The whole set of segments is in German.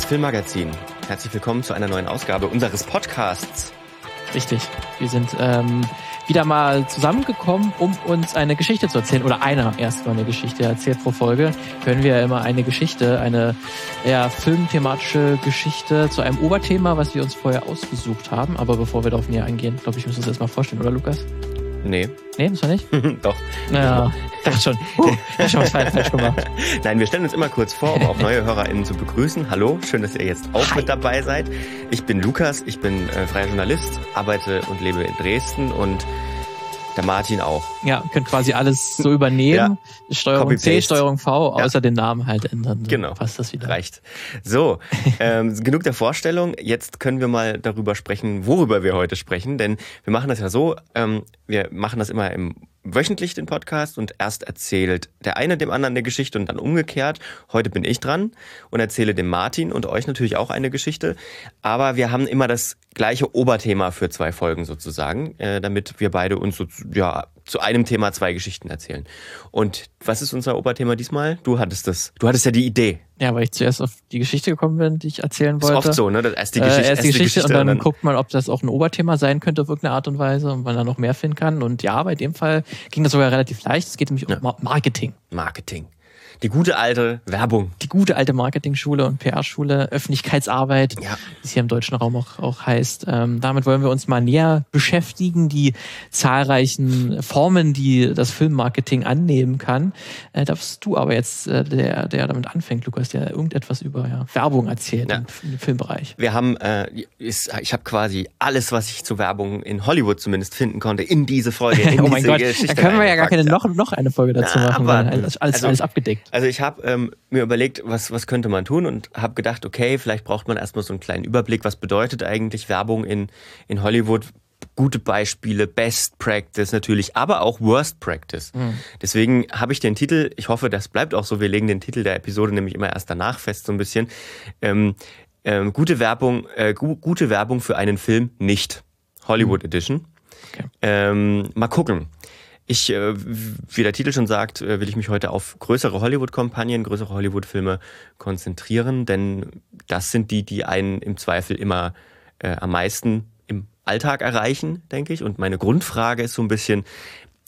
Das Filmmagazin. Herzlich willkommen zu einer neuen Ausgabe unseres Podcasts. Richtig. Wir sind ähm, wieder mal zusammengekommen, um uns eine Geschichte zu erzählen. Oder einer erst mal eine Geschichte erzählt pro Folge. Können wir ja immer eine Geschichte, eine eher filmthematische Geschichte zu einem Oberthema, was wir uns vorher ausgesucht haben. Aber bevor wir darauf näher eingehen, glaube ich, müssen wir uns erstmal vorstellen, oder Lukas? Nee. Nee, muss man nicht? Doch. Naja, dachte schon. Uh, ja, schon was falsch gemacht. Nein, wir stellen uns immer kurz vor, um auch neue HörerInnen zu begrüßen. Hallo, schön, dass ihr jetzt auch Hi. mit dabei seid. Ich bin Lukas, ich bin äh, freier Journalist, arbeite und lebe in Dresden und der Martin auch. Ja, könnt quasi alles so übernehmen. Steuerung Copy-paste. C, Steuerung V, Ja. außer den Namen halt ändern. Genau. Passt das wieder. Reicht. So, ähm, genug der Vorstellung. Jetzt können wir mal darüber sprechen, worüber wir heute sprechen. Denn wir machen das ja so, ähm, wir machen das immer im wöchentlich den Podcast und erst erzählt der eine dem anderen eine Geschichte und dann umgekehrt. Heute bin ich dran und erzähle dem Martin und euch natürlich auch eine Geschichte. Aber wir haben immer das gleiche Oberthema für zwei Folgen sozusagen, äh, damit wir beide uns so, ja, zu einem Thema zwei Geschichten erzählen. Und was ist unser Oberthema diesmal? Du hattest das. Du hattest ja die Idee. Ja, weil ich zuerst auf die Geschichte gekommen bin, die ich erzählen Ist wollte. oft so, ne? Das erst die Äh, Geschichte, erst die Geschichte, und dann, guckt man, ob das auch ein Oberthema sein könnte auf irgendeine Art und Weise und man da noch mehr finden kann. Und ja, bei dem Fall ging das sogar relativ leicht. Es geht nämlich um Ma- Marketing. Marketing. Die gute alte Werbung. Die gute alte Marketing-Schule und PR-Schule, Öffentlichkeitsarbeit, Ja. wie es hier im deutschen Raum auch, auch heißt. Ähm, damit wollen wir uns mal näher beschäftigen, die zahlreichen Formen, die das Filmmarketing annehmen kann. Äh, darfst du aber jetzt, äh, der, der damit anfängt, Lukas, der irgendetwas über ja, Werbung erzählt Ja. im, im Filmbereich. Wir haben, äh, ist, ich habe quasi alles, was ich zu Werbung in Hollywood zumindest finden konnte, in diese Folge. In oh mein diese Gott, Geschichte da können wir ja gar keine noch, noch eine Folge dazu Na, machen, weil alles, alles, also- alles abgedeckt. Also ich habe ähm, mir überlegt, was, was könnte man tun und habe gedacht, okay, vielleicht braucht man erstmal so einen kleinen Überblick, was bedeutet eigentlich Werbung in, in Hollywood. Gute Beispiele, Best Practice natürlich, aber auch Worst Practice. Deswegen habe ich den Titel, ich hoffe, das bleibt auch so, wir legen den Titel der Episode nämlich immer erst danach fest, so ein bisschen. Ähm, ähm, gute Werbung, äh, gu gute Werbung für einen Film nicht. Hollywood Edition. Okay. Ähm, mal gucken. Ich, äh, wie der Titel schon sagt, äh, will ich mich heute auf größere Hollywood-Kampagnen, größere Hollywood-Filme konzentrieren, denn das sind die, die einen im Zweifel immer äh, am meisten im Alltag erreichen, denke ich. Und meine Grundfrage ist so ein bisschen,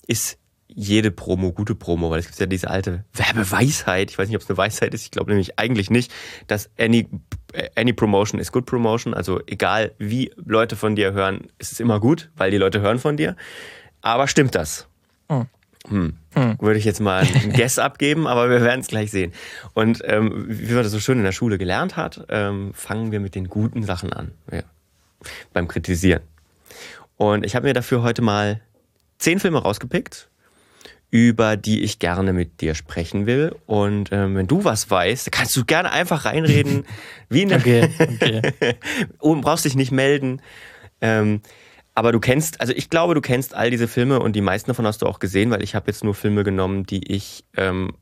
ist jede Promo gute Promo? Weil es gibt ja diese alte Werbeweisheit, ich weiß nicht, ob es eine Weisheit ist, ich glaube nämlich eigentlich nicht, dass any, any promotion is good promotion. Also egal wie Leute von dir hören, ist es immer gut, weil die Leute hören von dir. Aber stimmt das? Hm. Hm. Würde ich jetzt mal einen Guess abgeben, aber wir werden es gleich sehen. Und ähm, wie man das so schön in der Schule gelernt hat, ähm, fangen wir mit den guten Sachen an. Ja. Beim Kritisieren. Und ich habe mir dafür heute mal zehn Filme rausgepickt, über die ich gerne mit dir sprechen will. Und ähm, wenn du was weißt, kannst du gerne einfach reinreden, wie in der Okay, okay. und brauchst dich nicht melden. Ähm, aber du kennst, also ich glaube, du kennst all diese Filme und die meisten davon hast du auch gesehen, weil ich habe jetzt nur Filme genommen, die ich, ähm,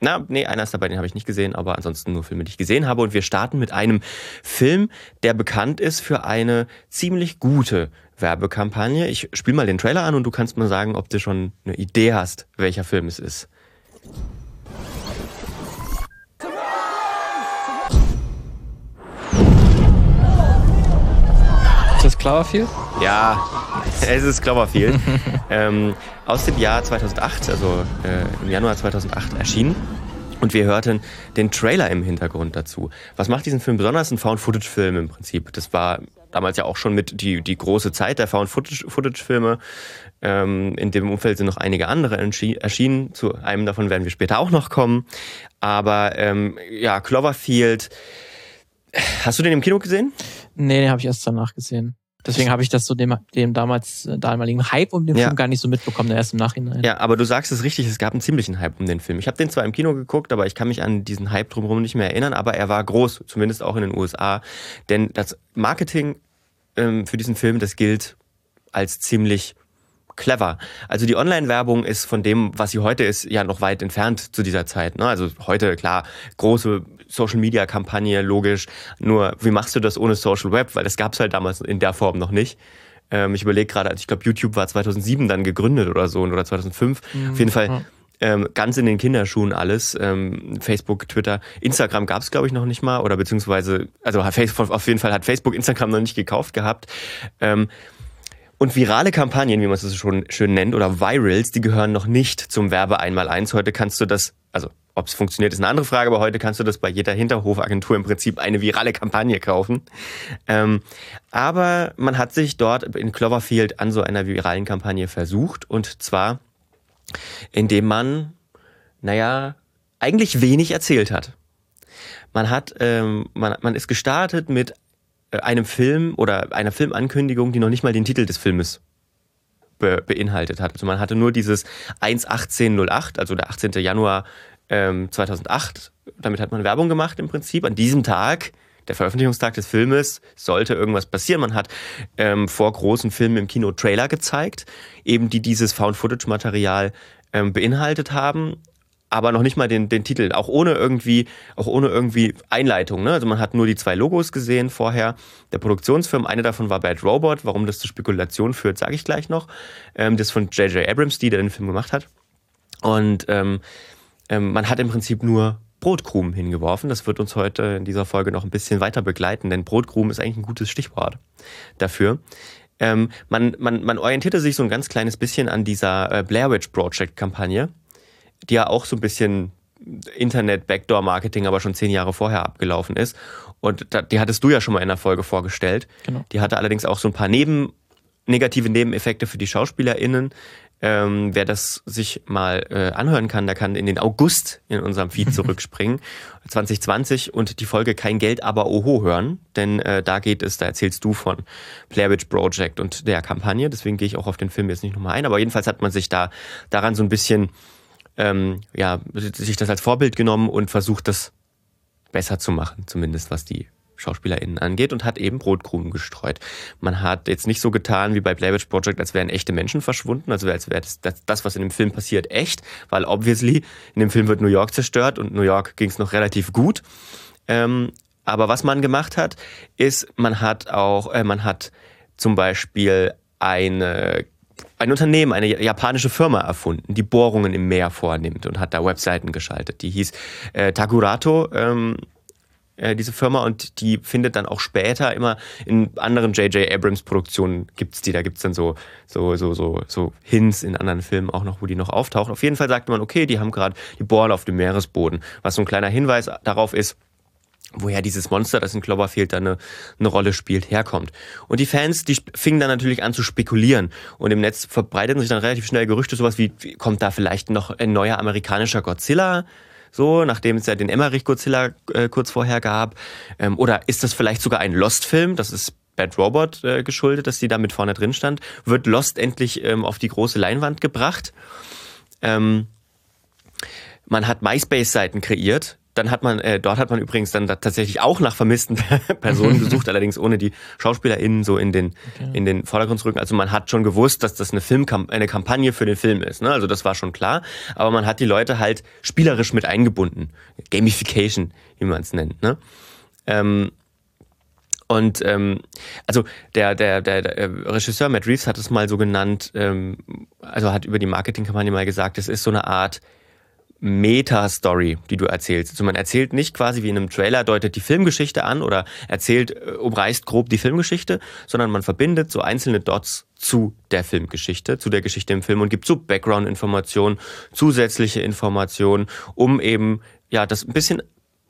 na, nee, einer ist dabei, den habe ich nicht gesehen, aber ansonsten nur Filme, die ich gesehen habe. Und wir starten mit einem Film, der bekannt ist für eine ziemlich gute Werbekampagne. Ich spiele mal den Trailer an und du kannst mal sagen, ob du schon eine Idee hast, welcher Film es ist. Cloverfield? Ja, es ist Cloverfield. ähm, aus dem Jahr 2008, also äh, im Januar 2008 erschienen. Und wir hörten den Trailer im Hintergrund dazu. Was macht diesen Film besonders? Ein Found-Footage-Film im Prinzip. Das war damals ja auch schon mit die, die große Zeit der Found-Footage-Filme. Ähm, in dem Umfeld sind noch einige andere erschienen. Zu einem davon werden wir später auch noch kommen. Aber ähm, ja, Cloverfield. Hast du den im Kino gesehen? Nee, den habe ich erst danach gesehen. Deswegen habe ich das so dem, dem damals äh, damaligen Hype um den Ja. Film gar nicht so mitbekommen, erst im Nachhinein. Ja, aber du sagst es richtig, es gab einen ziemlichen Hype um den Film. Ich habe den zwar im Kino geguckt, aber ich kann mich an diesen Hype drumherum nicht mehr erinnern, aber er war groß, zumindest auch in den USA. Denn das Marketing ähm, für diesen Film, das gilt als ziemlich clever. Also die Online-Werbung ist von dem, was sie heute ist, ja noch weit entfernt zu dieser Zeit. Ne? Also heute, klar, große Social-Media-Kampagne, logisch. Nur, wie machst du das ohne Social Web? Weil das gab es halt damals in der Form noch nicht. Ähm, ich überlege gerade, also ich glaube, YouTube war 2007 dann gegründet oder so oder 2005. Auf jeden Fall Ähm, ganz in den Kinderschuhen alles. Ähm, Facebook, Twitter, Instagram gab es, glaube ich, noch nicht mal. Oder beziehungsweise, also auf jeden Fall hat Facebook Instagram noch nicht gekauft gehabt. Ähm, und virale Kampagnen, wie man es so schon schön nennt, oder Virals, die gehören noch nicht zum Werbe einmal eins. Heute kannst du das, also ob es funktioniert, ist eine andere Frage, aber heute kannst du das bei jeder Hinterhofagentur im Prinzip eine virale Kampagne kaufen. Ähm, aber man hat sich dort in Cloverfield an so einer viralen Kampagne versucht und zwar, indem man, naja, eigentlich wenig erzählt hat. Man hat, ähm, man, man ist gestartet mit einem Film oder einer Filmankündigung, die noch nicht mal den Titel des Filmes be beinhaltet hat. Also man hatte nur dieses 1.18.08, also der 18. Januar ähm, 2008. Damit hat man Werbung gemacht im Prinzip. An diesem Tag, der Veröffentlichungstag des Filmes, sollte irgendwas passieren. Man hat ähm, vor großen Filmen im Kino Trailer gezeigt, eben die dieses Found-Footage-Material ähm, beinhaltet haben aber noch nicht mal den, den Titel, auch ohne irgendwie, auch ohne irgendwie Einleitung. Ne? Also man hat nur die zwei Logos gesehen vorher der Produktionsfirmen. Eine davon war Bad Robot. Warum das zu Spekulation führt, sage ich gleich noch. Ähm, das von J.J. Abrams, die der den Film gemacht hat. Und ähm, ähm, man hat im Prinzip nur Brotkrumen hingeworfen. Das wird uns heute in dieser Folge noch ein bisschen weiter begleiten, denn Brotkrumen ist eigentlich ein gutes Stichwort dafür. Ähm, man, man, man orientierte sich so ein ganz kleines bisschen an dieser äh, Blair Witch Project Kampagne, die ja auch so ein bisschen Internet-Backdoor-Marketing aber schon zehn Jahre vorher abgelaufen ist. Und die hattest du ja schon mal in der Folge vorgestellt. Genau. Die hatte allerdings auch so ein paar Neben, negative Nebeneffekte für die SchauspielerInnen, ähm, wer das sich mal äh, anhören kann, der kann in den August in unserem Feed zurückspringen, 2020 und die Folge Kein Geld, aber Oho hören, denn äh, da geht es, da erzählst du von Blair Witch Project und der Kampagne, deswegen gehe ich auch auf den Film jetzt nicht nochmal ein, aber jedenfalls hat man sich da daran so ein bisschen, ähm, ja, sich das als Vorbild genommen und versucht, das besser zu machen, zumindest was die SchauspielerInnen angeht und hat eben Brotkrumen gestreut. Man hat jetzt nicht so getan wie bei Blair Project, als wären echte Menschen verschwunden, also als wäre das, das, das, was in dem Film passiert, echt, weil obviously in dem Film wird New York zerstört und New York ging es noch relativ gut. Ähm, aber was man gemacht hat, ist, man hat auch, äh, man hat zum Beispiel eine ein Unternehmen, eine japanische Firma erfunden, die Bohrungen im Meer vornimmt und hat da Webseiten geschaltet. Die hieß äh, Takurato. Ähm, äh, diese Firma und die findet dann auch später immer in anderen J.J. Abrams Produktionen gibt's die, da gibt's dann so, so, so, so, so Hints in anderen Filmen auch noch, wo die noch auftauchen. Auf jeden Fall sagte man, okay, die haben gerade die bohren auf dem Meeresboden, was so ein kleiner Hinweis darauf ist, woher dieses Monster, das in Cloverfield dann eine, eine Rolle spielt, herkommt. Und die Fans, die fingen dann natürlich an zu spekulieren. Und im Netz verbreiteten sich dann relativ schnell Gerüchte, sowas wie, kommt da vielleicht noch ein neuer amerikanischer Godzilla? so, nachdem es ja den Emmerich Godzilla äh, kurz vorher gab? Ähm, oder ist das vielleicht sogar ein Lost-Film? Das ist Bad Robot äh, geschuldet, dass die da mit vorne drin stand. Wird Lost endlich ähm, auf die große Leinwand gebracht? Ähm, man hat MySpace-Seiten kreiert, dann hat man, äh, dort hat man übrigens dann tatsächlich auch nach vermissten Personen gesucht, allerdings ohne die SchauspielerInnen so in den, okay. in den Vordergrund zu rücken. Also man hat schon gewusst, dass das eine Filmkamp eine Kampagne für den Film ist. Ne? Also das war schon klar. Aber man hat die Leute halt spielerisch mit eingebunden. Gamification, wie man es nennt. Ne? Ähm, und ähm, also der, der, der, der äh, Regisseur Matt Reeves hat es mal so genannt, ähm, also hat über die Marketingkampagne mal gesagt, es ist so eine Art Meta-Story, die du erzählst. Also man erzählt nicht quasi wie in einem Trailer, deutet die Filmgeschichte an oder erzählt, äh, umreißt grob die Filmgeschichte, sondern man verbindet so einzelne Dots zu der Filmgeschichte, zu der Geschichte im Film und gibt so Background-Informationen, zusätzliche Informationen, um eben ja das ein bisschen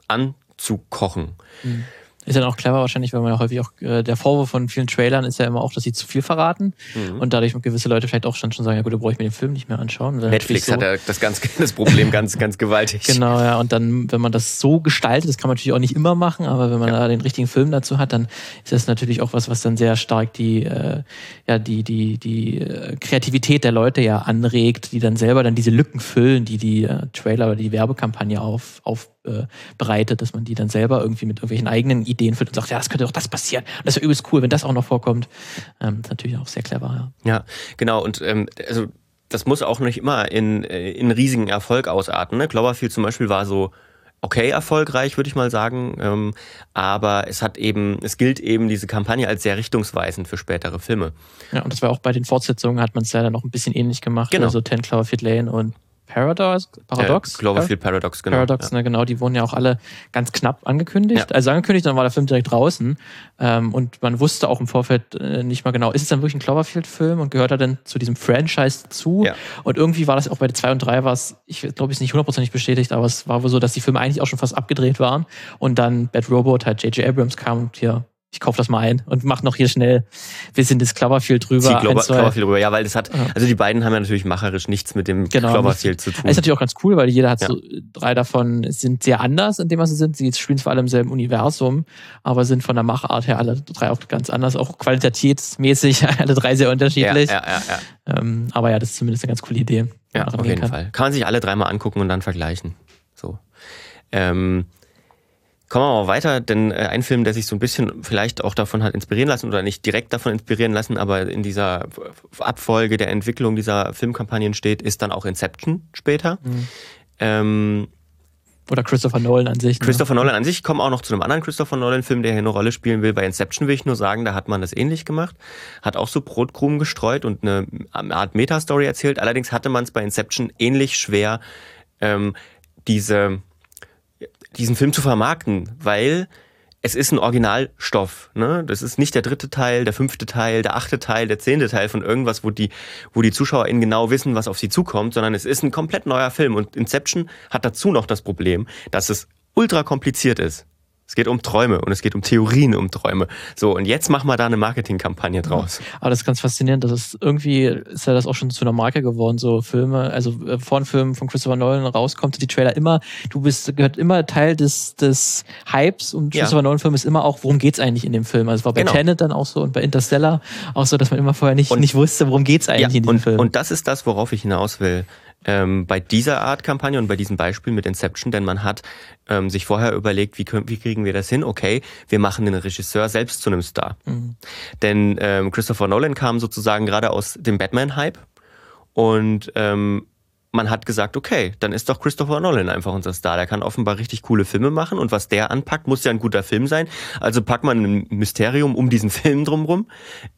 anzukochen. Mhm. Ist dann auch clever wahrscheinlich, weil man ja häufig auch, äh, der Vorwurf von vielen Trailern ist ja immer auch, dass sie zu viel verraten mhm. und dadurch gewisse Leute vielleicht auch schon sagen, ja gut, da brauche ich mir den Film nicht mehr anschauen. Netflix so, hat ja das, ganz, das Problem ganz, ganz gewaltig. Genau, ja, und dann, wenn man das so gestaltet, das kann man natürlich auch nicht immer machen, aber wenn man ja. da den richtigen Film dazu hat, dann ist das natürlich auch was, was dann sehr stark die, äh, ja, die, die, die äh, Kreativität der Leute ja anregt, die dann selber dann diese Lücken füllen, die die äh, Trailer oder die Werbekampagne auf, auf äh, bereitet, dass man die dann selber irgendwie mit irgendwelchen eigenen Ideen füllt und sagt, ja, es könnte doch das passieren. Und das wäre übelst cool, wenn das auch noch vorkommt. Ähm, ist natürlich auch sehr clever, ja. Ja, genau. Und ähm, also das muss auch nicht immer in, äh, in riesigen Erfolg ausarten. Ne? Cloverfield zum Beispiel war so okay erfolgreich, würde ich mal sagen. Ähm, aber es hat eben, es gilt eben diese Kampagne als sehr richtungsweisend für spätere Filme. Ja, und das war auch bei den Fortsetzungen, hat man es ja dann noch ein bisschen ähnlich gemacht. Genau. Also Ten Cloverfield Lane und Paradox, Paradox, äh, Cloverfield Paradox, genau. Paradox, ja. ne, genau, die wurden ja auch alle ganz knapp angekündigt. Ja. Also angekündigt, dann war der Film direkt draußen. Ähm, und man wusste auch im Vorfeld äh, nicht mal genau, ist es dann wirklich ein Cloverfield-Film und gehört er denn zu diesem Franchise zu? Ja. Und irgendwie war das auch bei 2 und 3 war es, ich glaube, es ist nicht hundertprozentig bestätigt, aber es war wohl so, dass die Filme eigentlich auch schon fast abgedreht waren. Und dann Bad Robot, halt J.J. Abrams kam und hier ich kaufe das mal ein und mach noch hier schnell wir sind das Cloverfield drüber. Die Clover, Cloverfield drüber, ja, weil das hat, also die beiden haben ja natürlich macherisch nichts mit dem genau, Cloverfield zu tun. Das ist natürlich auch ganz cool, weil jeder hat ja. so, drei davon sind sehr anders, indem was sie sind. Sie spielen zwar alle im selben Universum, aber sind von der Machart her alle drei auch ganz anders, auch qualitätsmäßig alle drei sehr unterschiedlich. Ja, ja, ja, ja. Ähm, aber ja, das ist zumindest eine ganz coole Idee. Ja, auf jeden kann. Fall. Kann man sich alle dreimal angucken und dann vergleichen. So. Ähm, Kommen wir mal weiter, denn äh, ein Film, der sich so ein bisschen vielleicht auch davon hat inspirieren lassen oder nicht direkt davon inspirieren lassen, aber in dieser Abfolge der Entwicklung dieser Filmkampagnen steht, ist dann auch Inception später. Mhm. Ähm, oder Christopher Nolan an sich. Ne? Christopher Nolan an sich. Ich komme auch noch zu einem anderen Christopher Nolan-Film, der hier eine Rolle spielen will. Bei Inception will ich nur sagen, da hat man das ähnlich gemacht. Hat auch so Brotkrumen gestreut und eine Art Meta-Story erzählt. Allerdings hatte man es bei Inception ähnlich schwer, ähm, diese diesen Film zu vermarkten, weil es ist ein Originalstoff. Ne? Das ist nicht der dritte Teil, der fünfte Teil, der achte Teil, der zehnte Teil von irgendwas, wo die, wo die ZuschauerInnen genau wissen, was auf sie zukommt, sondern es ist ein komplett neuer Film. Und Inception hat dazu noch das Problem, dass es ultra kompliziert ist. Es geht um Träume und es geht um Theorien um Träume. So, und jetzt machen wir da eine Marketingkampagne draus. Aber das ist ganz faszinierend. Das ist irgendwie, ist ja das auch schon zu einer Marke geworden, so Filme, also äh, vor Filmen von Christopher Nolan rauskommt, die Trailer immer, du bist, gehört immer Teil des, des Hypes und Christopher ja. Nolan Film ist immer auch, worum geht's eigentlich in dem Film? Also es war bei genau. Tenet dann auch so und bei Interstellar auch so, dass man immer vorher nicht, und, nicht wusste, worum geht's eigentlich ja, in und, Film. Und das ist das, worauf ich hinaus will ähm, bei dieser Art Kampagne und bei diesem Beispiel mit Inception, denn man hat ähm, sich vorher überlegt, wie, können, wie kriegen wir das hin? Okay, wir machen den Regisseur selbst zu einem Star. Mhm. Denn ähm, Christopher Nolan kam sozusagen gerade aus dem Batman-Hype und ähm, man hat gesagt, okay, dann ist doch Christopher Nolan einfach unser Star. Der kann offenbar richtig coole Filme machen und was der anpackt, muss ja ein guter Film sein. Also packt man ein Mysterium um diesen Film drumrum.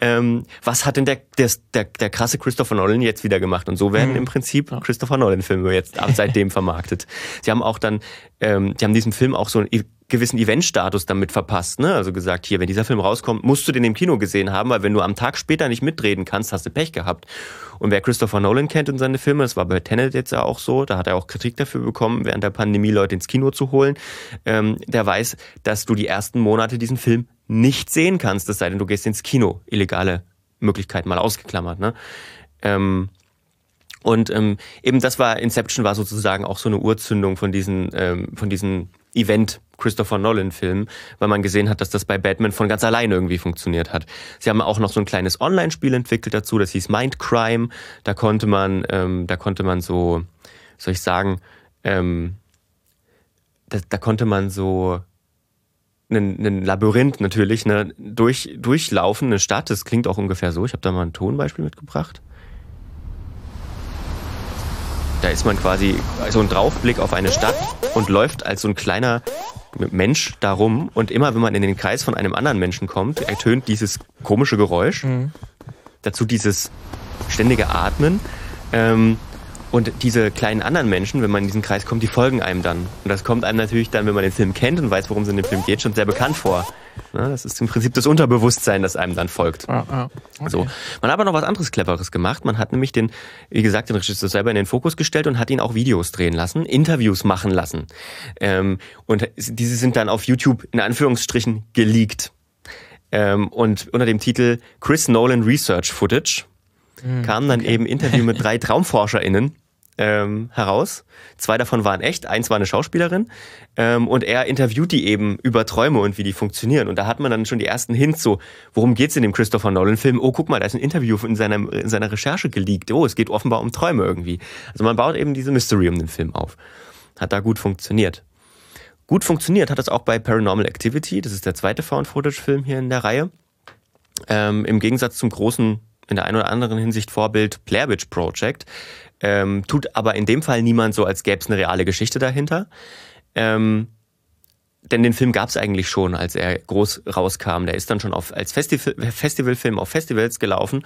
Ähm, was hat denn der, der, der, der krasse Christopher Nolan jetzt wieder gemacht? Und so werden mhm. im Prinzip Christopher Nolan-Filme jetzt seitdem vermarktet. Sie haben auch dann, ähm, die haben diesem Film auch so ein gewissen Eventstatus damit verpasst. Ne? Also gesagt, hier, wenn dieser Film rauskommt, musst du den im Kino gesehen haben, weil wenn du am Tag später nicht mitreden kannst, hast du Pech gehabt. Und wer Christopher Nolan kennt und seine Filme, das war bei Tenet jetzt ja auch so, da hat er auch Kritik dafür bekommen, während der Pandemie Leute ins Kino zu holen, ähm, der weiß, dass du die ersten Monate diesen Film nicht sehen kannst, es sei denn, du gehst ins Kino. Illegale Möglichkeiten mal ausgeklammert. Ne? Ähm, und ähm, eben das war, Inception war sozusagen auch so eine Urzündung von diesen, ähm, von diesen Event Christopher Nolan Film, weil man gesehen hat, dass das bei Batman von ganz allein irgendwie funktioniert hat. Sie haben auch noch so ein kleines Online-Spiel entwickelt dazu, das hieß Mindcrime. Da konnte man, ähm, da konnte man so, soll ich sagen, ähm, da, da konnte man so ein Labyrinth natürlich ne, durch, durchlaufen, eine Stadt. Das klingt auch ungefähr so. Ich habe da mal ein Tonbeispiel mitgebracht. Da ist man quasi so ein Draufblick auf eine Stadt und läuft als so ein kleiner Mensch darum. Und immer, wenn man in den Kreis von einem anderen Menschen kommt, ertönt dieses komische Geräusch. Mhm. Dazu dieses ständige Atmen. Ähm, und diese kleinen anderen Menschen, wenn man in diesen Kreis kommt, die folgen einem dann. Und das kommt einem natürlich dann, wenn man den Film kennt und weiß, worum es in dem Film geht, schon sehr bekannt vor. Das ist im Prinzip das Unterbewusstsein, das einem dann folgt. Ja, ja. Okay. So. Man hat aber noch was anderes Cleveres gemacht. Man hat nämlich den, wie gesagt, den Regisseur selber in den Fokus gestellt und hat ihn auch Videos drehen lassen, Interviews machen lassen. Ähm, und diese sind dann auf YouTube in Anführungsstrichen geleakt. Ähm, und unter dem Titel Chris Nolan Research Footage mhm, kam dann okay. eben Interview mit drei TraumforscherInnen ähm, heraus. Zwei davon waren echt, eins war eine Schauspielerin ähm, und er interviewt die eben über Träume und wie die funktionieren. Und da hat man dann schon die ersten Hints so, worum geht's in dem Christopher Nolan-Film? Oh, guck mal, da ist ein Interview in seiner, in seiner Recherche geleakt. Oh, es geht offenbar um Träume irgendwie. Also man baut eben diese Mystery um den Film auf. Hat da gut funktioniert. Gut funktioniert hat es auch bei Paranormal Activity. Das ist der zweite Found-Footage-Film hier in der Reihe. Ähm, Im Gegensatz zum großen in der einen oder anderen Hinsicht Vorbild Blair Witch Project, ähm, tut aber in dem Fall niemand so, als gäbe es eine reale Geschichte dahinter. Ähm, denn den Film gab es eigentlich schon, als er groß rauskam. Der ist dann schon auf, als Festival, Festivalfilm auf Festivals gelaufen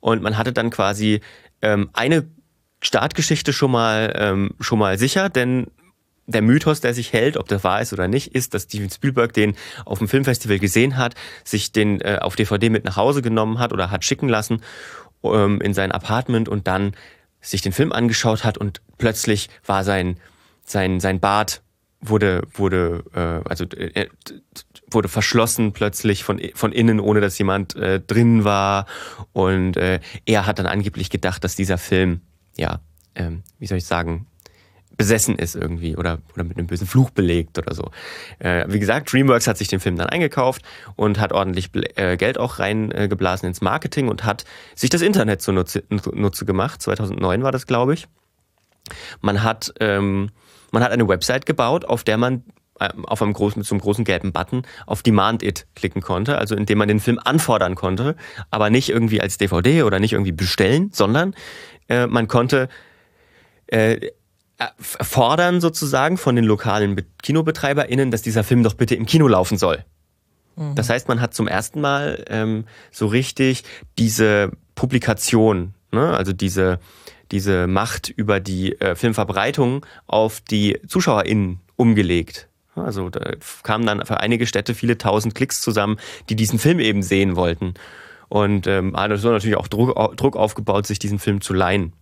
und man hatte dann quasi ähm, eine Startgeschichte schon mal, ähm, schon mal sicher, denn der Mythos, der sich hält, ob das wahr ist oder nicht, ist, dass Steven Spielberg den auf dem Filmfestival gesehen hat, sich den äh, auf DVD mit nach Hause genommen hat oder hat schicken lassen ähm, in sein Apartment und dann sich den Film angeschaut hat und plötzlich war sein sein sein Bart wurde wurde äh, also äh, wurde verschlossen plötzlich von von innen ohne dass jemand äh, drin war. Und äh, er hat dann angeblich gedacht dass dieser Film ja ähm, wie soll ich sagen besessen ist irgendwie oder, oder mit einem bösen Fluch belegt oder so. Äh, wie gesagt, DreamWorks hat sich den Film dann eingekauft und hat ordentlich äh, Geld auch reingeblasen äh, ins Marketing und hat sich das Internet zunutze, nutze gemacht. 2009 war das, glaube ich. Man hat, ähm, man hat eine Website gebaut, auf der man äh, auf einem großen, mit so einem großen gelben Button auf Demand It klicken konnte, also indem man den Film anfordern konnte, aber nicht irgendwie als DVD oder nicht irgendwie bestellen, sondern äh, man konnte äh, fordern sozusagen von den lokalen KinobetreiberInnen, dass dieser Film doch bitte im Kino laufen soll. Mhm. Das heißt, man hat zum ersten Mal ähm, so richtig diese Publikation, ne, also diese, diese Macht über die äh, Filmverbreitung auf die ZuschauerInnen umgelegt. Also da kamen dann für einige Städte viele tausend Klicks zusammen, die diesen Film eben sehen wollten. Und ähm, so natürlich auch Druck, Druck aufgebaut, sich diesen Film zu leihen.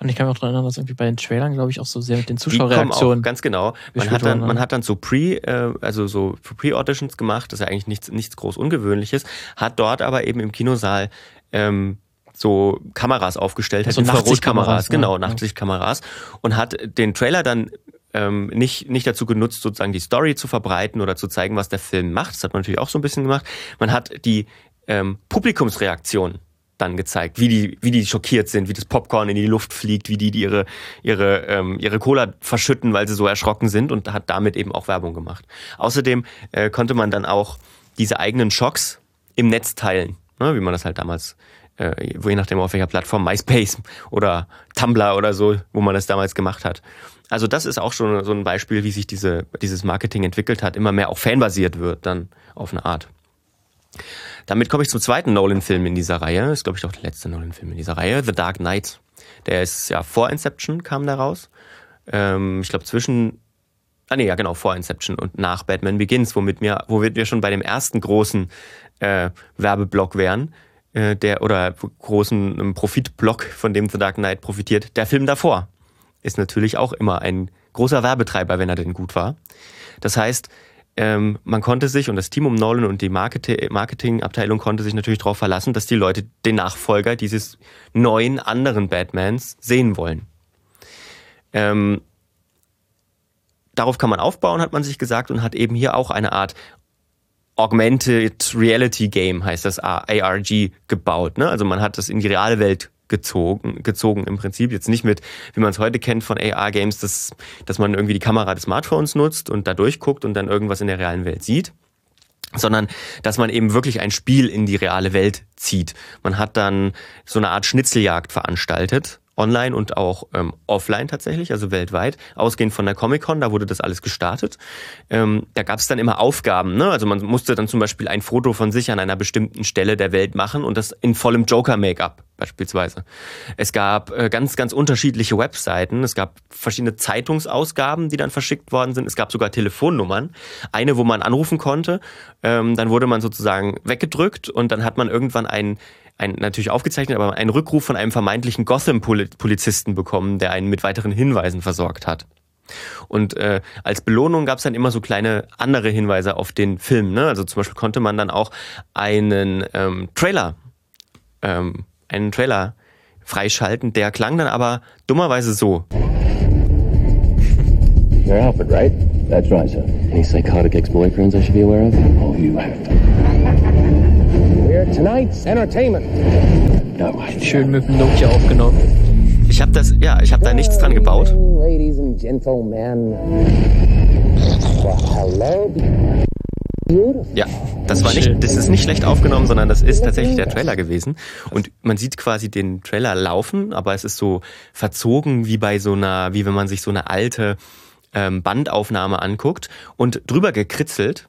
Und ich kann mich auch daran erinnern, dass irgendwie bei den Trailern, glaube ich, auch so sehr mit den Zuschauerreaktionen. Ganz genau. Man hat, dann, man hat dann so Pre, äh, also so Pre-Auditions gemacht, das ist ja eigentlich nichts, nichts groß Ungewöhnliches, hat dort aber eben im Kinosaal ähm, so Kameras aufgestellt, also Infrarotkameras, genau, ja. Nachtsichtkameras und hat den Trailer dann ähm, nicht, nicht dazu genutzt, sozusagen die Story zu verbreiten oder zu zeigen, was der Film macht. Das hat man natürlich auch so ein bisschen gemacht. Man hat die ähm, Publikumsreaktion dann gezeigt, wie die, wie die schockiert sind, wie das Popcorn in die Luft fliegt, wie die, die ihre, ihre, ähm, ihre Cola verschütten, weil sie so erschrocken sind und hat damit eben auch Werbung gemacht. Außerdem äh, konnte man dann auch diese eigenen Schocks im Netz teilen, ne, wie man das halt damals, äh, je nachdem auf welcher Plattform, MySpace oder Tumblr oder so, wo man das damals gemacht hat. Also das ist auch schon so ein Beispiel, wie sich diese, dieses Marketing entwickelt hat, immer mehr auch fanbasiert wird dann auf eine Art. Damit komme ich zum zweiten Nolan-Film in dieser Reihe. Ist, glaube ich, auch der letzte Nolan-Film in dieser Reihe. The Dark Knight. Der ist ja vor Inception kam da raus. Ähm, ich glaube zwischen, ah nee, ja genau, vor Inception und nach Batman Begins, womit wir, womit wir schon bei dem ersten großen äh, Werbeblock wären. Äh, der, oder großen Profitblock, von dem The Dark Knight profitiert. Der Film davor ist natürlich auch immer ein großer Werbetreiber, wenn er denn gut war. Das heißt, ähm, man konnte sich und das Team um Nolan und die Marketingabteilung konnte sich natürlich darauf verlassen, dass die Leute den Nachfolger dieses neuen anderen Batmans sehen wollen. Ähm, darauf kann man aufbauen, hat man sich gesagt, und hat eben hier auch eine Art Augmented Reality Game, heißt das ARG, gebaut. Ne? Also man hat das in die reale Welt gezogen, gezogen im Prinzip. Jetzt nicht mit, wie man es heute kennt von AR-Games, dass, dass man irgendwie die Kamera des Smartphones nutzt und da durchguckt und dann irgendwas in der realen Welt sieht sondern dass man eben wirklich ein Spiel in die reale Welt zieht. Man hat dann so eine Art Schnitzeljagd veranstaltet online und auch ähm, offline tatsächlich, also weltweit, ausgehend von der Comic-Con, da wurde das alles gestartet. Ähm, da gab es dann immer Aufgaben, ne? also man musste dann zum Beispiel ein Foto von sich an einer bestimmten Stelle der Welt machen und das in vollem Joker-Make-up beispielsweise. Es gab äh, ganz, ganz unterschiedliche Webseiten, es gab verschiedene Zeitungsausgaben, die dann verschickt worden sind, es gab sogar Telefonnummern, eine, wo man anrufen konnte, ähm, dann wurde man sozusagen weggedrückt und dann hat man irgendwann einen ein, natürlich aufgezeichnet, aber einen Rückruf von einem vermeintlichen Gotham-Polizisten bekommen, der einen mit weiteren Hinweisen versorgt hat. Und äh, als Belohnung gab es dann immer so kleine andere Hinweise auf den Film. Ne? Also zum Beispiel konnte man dann auch einen ähm, Trailer, ähm, einen Trailer freischalten, der klang dann aber dummerweise so. You're Alfred, right? That's right, sir. Any psychotic ex-boyfriends I should be aware of? Oh, you have We're tonight's entertainment. Schön mit dem Nokia aufgenommen. Ich habe das, ja, ich habe da nichts dran gebaut. Ladies and gentlemen. Ja, das war nicht, das ist nicht schlecht aufgenommen, sondern das ist tatsächlich der Trailer gewesen. Und man sieht quasi den Trailer laufen, aber es ist so verzogen wie bei so einer, wie wenn man sich so eine alte ähm, Bandaufnahme anguckt und drüber gekritzelt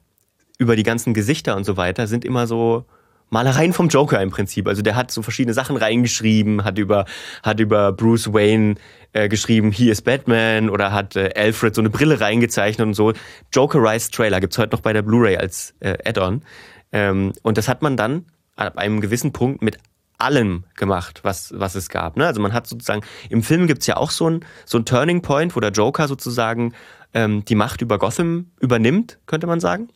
über die ganzen Gesichter und so weiter sind immer so Malereien vom Joker im Prinzip. Also der hat so verschiedene Sachen reingeschrieben, hat über, hat über Bruce Wayne äh, geschrieben, he is Batman oder hat äh, Alfred so eine Brille reingezeichnet und so. Jokerized Trailer gibt's heute noch bei der Blu-ray als äh, Add-on. Ähm, und das hat man dann ab einem gewissen Punkt mit allem gemacht, was, was es gab. Ne? Also man hat sozusagen, im Film gibt's ja auch so ein, so ein Turning Point, wo der Joker sozusagen ähm, die Macht über Gotham übernimmt, könnte man sagen.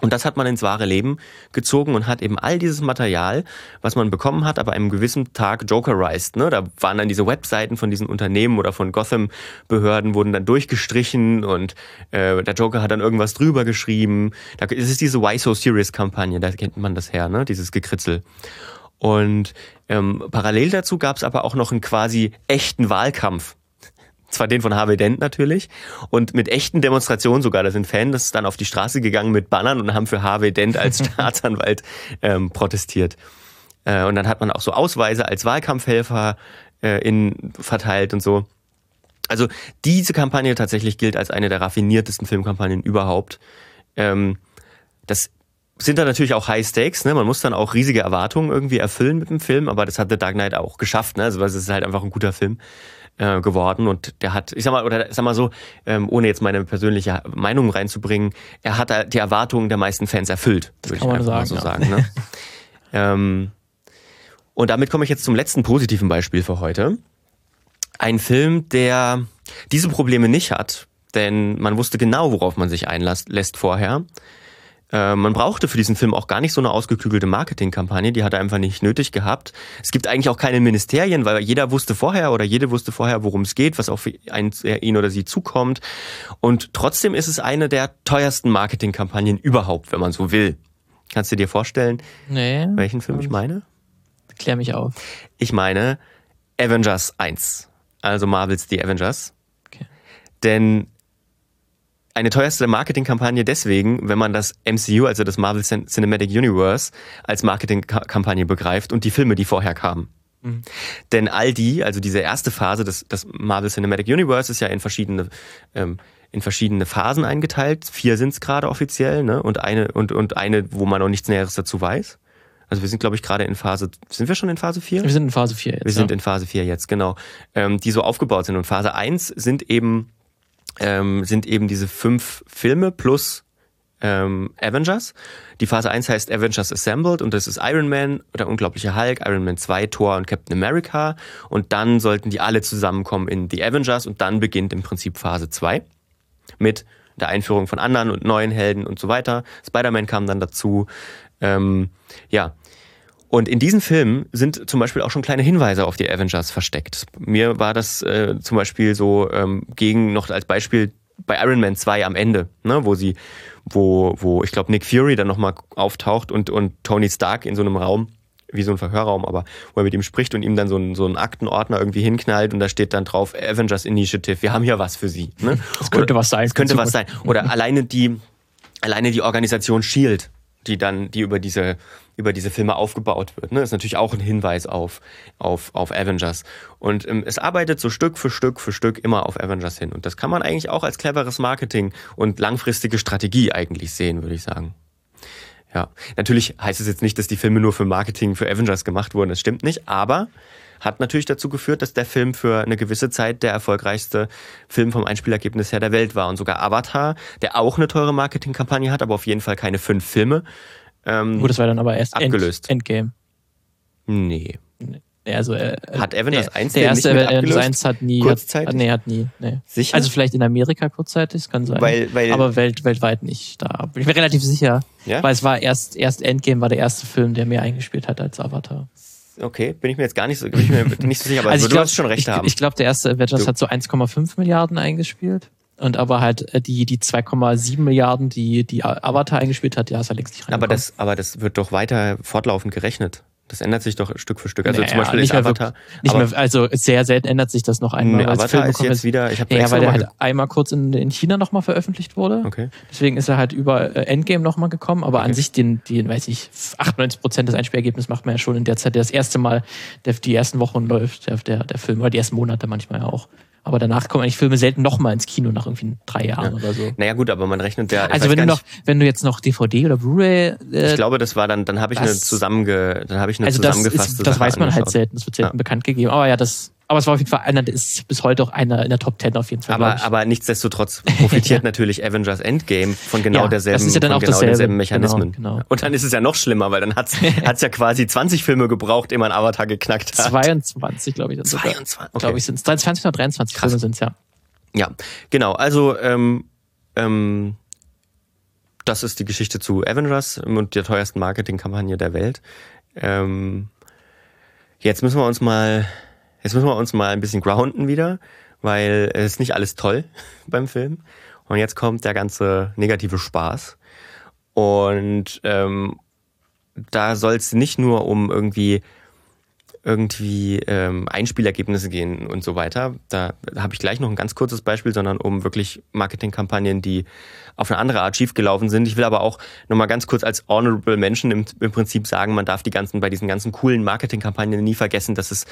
Und das hat man ins wahre Leben gezogen und hat eben all dieses Material, was man bekommen hat, aber einem gewissen Tag jokerized. Ne? Da waren dann diese Webseiten von diesen Unternehmen oder von Gotham-Behörden wurden dann durchgestrichen und äh, der Joker hat dann irgendwas drüber geschrieben. Da ist es diese Why So Serious-Kampagne, da kennt man das her, ne? dieses Gekritzel. Und ähm, parallel dazu gab es aber auch noch einen quasi echten Wahlkampf zwar den von Harvey Dent natürlich, und mit echten Demonstrationen sogar. Da sind Fans dann auf die Straße gegangen mit Bannern und haben für Harvey Dent als Staatsanwalt ähm, protestiert. Äh, und dann hat man auch so Ausweise als Wahlkampfhelfer äh, in, verteilt und so. Also diese Kampagne tatsächlich gilt als eine der raffiniertesten Filmkampagnen überhaupt. Ähm, das sind da natürlich auch High Stakes, ne? Man muss dann auch riesige Erwartungen irgendwie erfüllen mit dem Film, aber das hat The Dark Knight auch geschafft, ne? Also es ist halt einfach ein guter Film äh, geworden und der hat, ich sag mal, oder sag mal so, ähm, ohne jetzt meine persönliche Meinung reinzubringen, er hat die Erwartungen der meisten Fans erfüllt, würde ich einfach sagen, mal so ja. sagen. Ne? ähm, und damit komme ich jetzt zum letzten positiven Beispiel für heute. Ein Film, der diese Probleme nicht hat, denn man wusste genau, worauf man sich einlässt vorher. Äh, man brauchte für diesen Film auch gar nicht so eine ausgeklügelte Marketingkampagne, die hat er einfach nicht nötig gehabt. Es gibt eigentlich auch keine Ministerien, weil jeder wusste vorher oder jede wusste vorher, worum es geht, was auf ihn oder sie zukommt. Und trotzdem ist es eine der teuersten Marketingkampagnen überhaupt, wenn man so will. Kannst du dir vorstellen, nee, welchen Film ich meine? Klär mich auf. Ich meine Avengers 1, also Marvels The Avengers. Okay. Denn eine teuerste Marketingkampagne deswegen, wenn man das MCU, also das Marvel Cinematic Universe, als Marketingkampagne begreift und die Filme, die vorher kamen. Mhm. Denn all die, also diese erste Phase des, des Marvel Cinematic Universe ist ja in verschiedene ähm, in verschiedene Phasen eingeteilt. Vier sind es gerade offiziell, ne? Und eine und und eine, wo man noch nichts Näheres dazu weiß. Also wir sind, glaube ich, gerade in Phase. Sind wir schon in Phase 4? Wir sind in Phase 4 jetzt. Wir ja. sind in Phase 4 jetzt, genau. Ähm, die so aufgebaut sind. Und Phase 1 sind eben ähm, sind eben diese fünf Filme plus ähm, Avengers. Die Phase 1 heißt Avengers Assembled und das ist Iron Man, der unglaubliche Hulk, Iron Man 2, Thor und Captain America. Und dann sollten die alle zusammenkommen in The Avengers und dann beginnt im Prinzip Phase 2 mit der Einführung von anderen und neuen Helden und so weiter. Spider-Man kam dann dazu. Ähm, ja, und in diesen Filmen sind zum Beispiel auch schon kleine Hinweise auf die Avengers versteckt. Mir war das äh, zum Beispiel so ähm, gegen noch als Beispiel bei Iron Man 2 am Ende, ne, wo sie, wo, wo ich glaube Nick Fury dann nochmal auftaucht und, und Tony Stark in so einem Raum, wie so ein Verhörraum, aber wo er mit ihm spricht und ihm dann so einen, so einen Aktenordner irgendwie hinknallt und da steht dann drauf Avengers Initiative, wir haben hier was für sie. Ne? Das könnte Oder, was sein. Das könnte was sein. Oder alleine die, alleine die Organisation Shield, die dann, die über diese über diese Filme aufgebaut wird. Ne? ist natürlich auch ein Hinweis auf, auf, auf Avengers. Und ähm, es arbeitet so Stück für Stück für Stück immer auf Avengers hin. Und das kann man eigentlich auch als cleveres Marketing und langfristige Strategie eigentlich sehen, würde ich sagen. Ja, natürlich heißt es jetzt nicht, dass die Filme nur für Marketing für Avengers gemacht wurden. Das stimmt nicht, aber hat natürlich dazu geführt, dass der Film für eine gewisse Zeit der erfolgreichste Film vom Einspielergebnis her der Welt war. Und sogar Avatar, der auch eine teure Marketingkampagne hat, aber auf jeden Fall keine fünf Filme, ähm, Gut, das war dann aber erst abgelöst. End, Endgame. Nee. Also, äh, hat Avengers 1 der erste Avengers 1 hat nie kurzzeitig? Hat, nee, hat nie. Nee. Sicher? Also vielleicht in Amerika kurzzeitig, kann sein. Weil, weil aber welt, weltweit nicht. Da bin ich mir relativ sicher. Ja? Weil es war erst, erst Endgame war der erste Film, der mehr eingespielt hat als Avatar. Okay, bin ich mir jetzt gar nicht so, bin ich mir nicht so sicher, aber also du glaub, hast schon recht ich, haben. Ich glaube, der erste Avengers du. hat so 1,5 Milliarden eingespielt. Und aber halt äh, die, die 2,7 Milliarden, die, die Avatar eingespielt hat, ja, ist ja längst nicht aber das, aber das wird doch weiter fortlaufend gerechnet. Das ändert sich doch Stück für Stück. Also naja, zum Beispiel nicht ist Avatar. Wirklich, nicht mehr, also sehr selten ändert sich das noch einmal. Nee, Avatar ist jetzt wieder. Ich habe ja, weil der halt einmal kurz in, in China nochmal veröffentlicht wurde. Okay. Deswegen ist er halt über äh, Endgame nochmal gekommen. Aber okay. an sich den, den, weiß ich, 98 Prozent des Einspielergebnisses macht man ja schon in der Zeit, der das erste Mal, der, die ersten Wochen läuft, der, der, der Film oder die ersten Monate manchmal auch. Aber danach kommen eigentlich Filme selten nochmal ins Kino nach irgendwie drei Jahren ja. oder so. Naja gut, aber man rechnet ja. Also wenn du noch, wenn du jetzt noch DVD oder Blu-ray. Äh, ich glaube, das war dann, dann habe ich eine zusammenge, dann habe ich eine also zusammengefasste. Das, ist, das weiß man halt selten, das wird selten ja. bekannt gegeben. Aber ja, das aber es war auf jeden Fall einer, der ist bis heute auch einer in der Top Ten auf jeden Fall. Aber, aber nichtsdestotrotz profitiert ja. natürlich Avengers Endgame von genau ja, derselben, das ist ja dann auch genau denselben Mechanismen. Genau, genau. Und dann ist es ja noch schlimmer, weil dann hat es ja quasi 20 Filme gebraucht, ehe man Avatar geknackt hat. 22, glaube ich. Dann 22, okay. Glaube ich, sind es 23 oder 23 Krass. Filme sind es, ja. Ja, genau. Also, ähm, ähm, das ist die Geschichte zu Avengers und der teuersten Marketingkampagne der Welt. Ähm, jetzt müssen wir uns mal Jetzt müssen wir uns mal ein bisschen grounden wieder, weil es ist nicht alles toll beim Film. Und jetzt kommt der ganze negative Spaß. Und ähm, da soll es nicht nur um irgendwie irgendwie ähm, Einspielergebnisse gehen und so weiter. Da habe ich gleich noch ein ganz kurzes Beispiel, sondern um wirklich Marketingkampagnen, die auf eine andere Art schiefgelaufen sind. Ich will aber auch nochmal ganz kurz als Honorable Menschen im, im Prinzip sagen, man darf die ganzen, bei diesen ganzen coolen Marketingkampagnen nie vergessen, dass es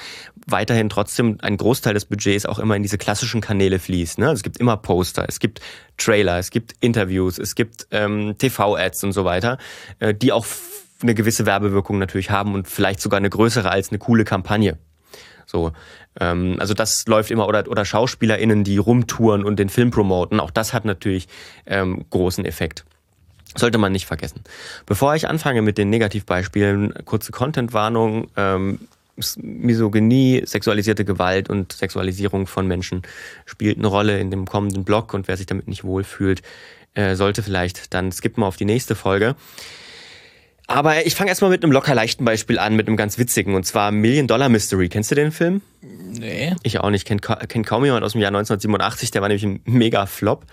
weiterhin trotzdem ein Großteil des Budgets auch immer in diese klassischen Kanäle fließt. Ne? Also es gibt immer Poster, es gibt Trailer, es gibt Interviews, es gibt ähm, TV-Ads und so weiter, äh, die auch eine gewisse Werbewirkung natürlich haben und vielleicht sogar eine größere als eine coole Kampagne. So, ähm, also das läuft immer oder oder SchauspielerInnen, die rumtouren und den Film promoten. Auch das hat natürlich ähm, großen Effekt. Sollte man nicht vergessen. Bevor ich anfange mit den Negativbeispielen, kurze Contentwarnung. Ähm, Misogynie, sexualisierte Gewalt und Sexualisierung von Menschen spielt eine Rolle in dem kommenden Blog und wer sich damit nicht wohlfühlt, äh, sollte vielleicht dann skippen auf die nächste Folge. Aber ich fange erstmal mit einem locker leichten Beispiel an, mit einem ganz witzigen, und zwar Million Dollar Mystery. Kennst du den Film? Nee. Ich auch nicht. Kennt, kennt kaum jemand aus dem Jahr 1987. Der war nämlich ein mega Flop.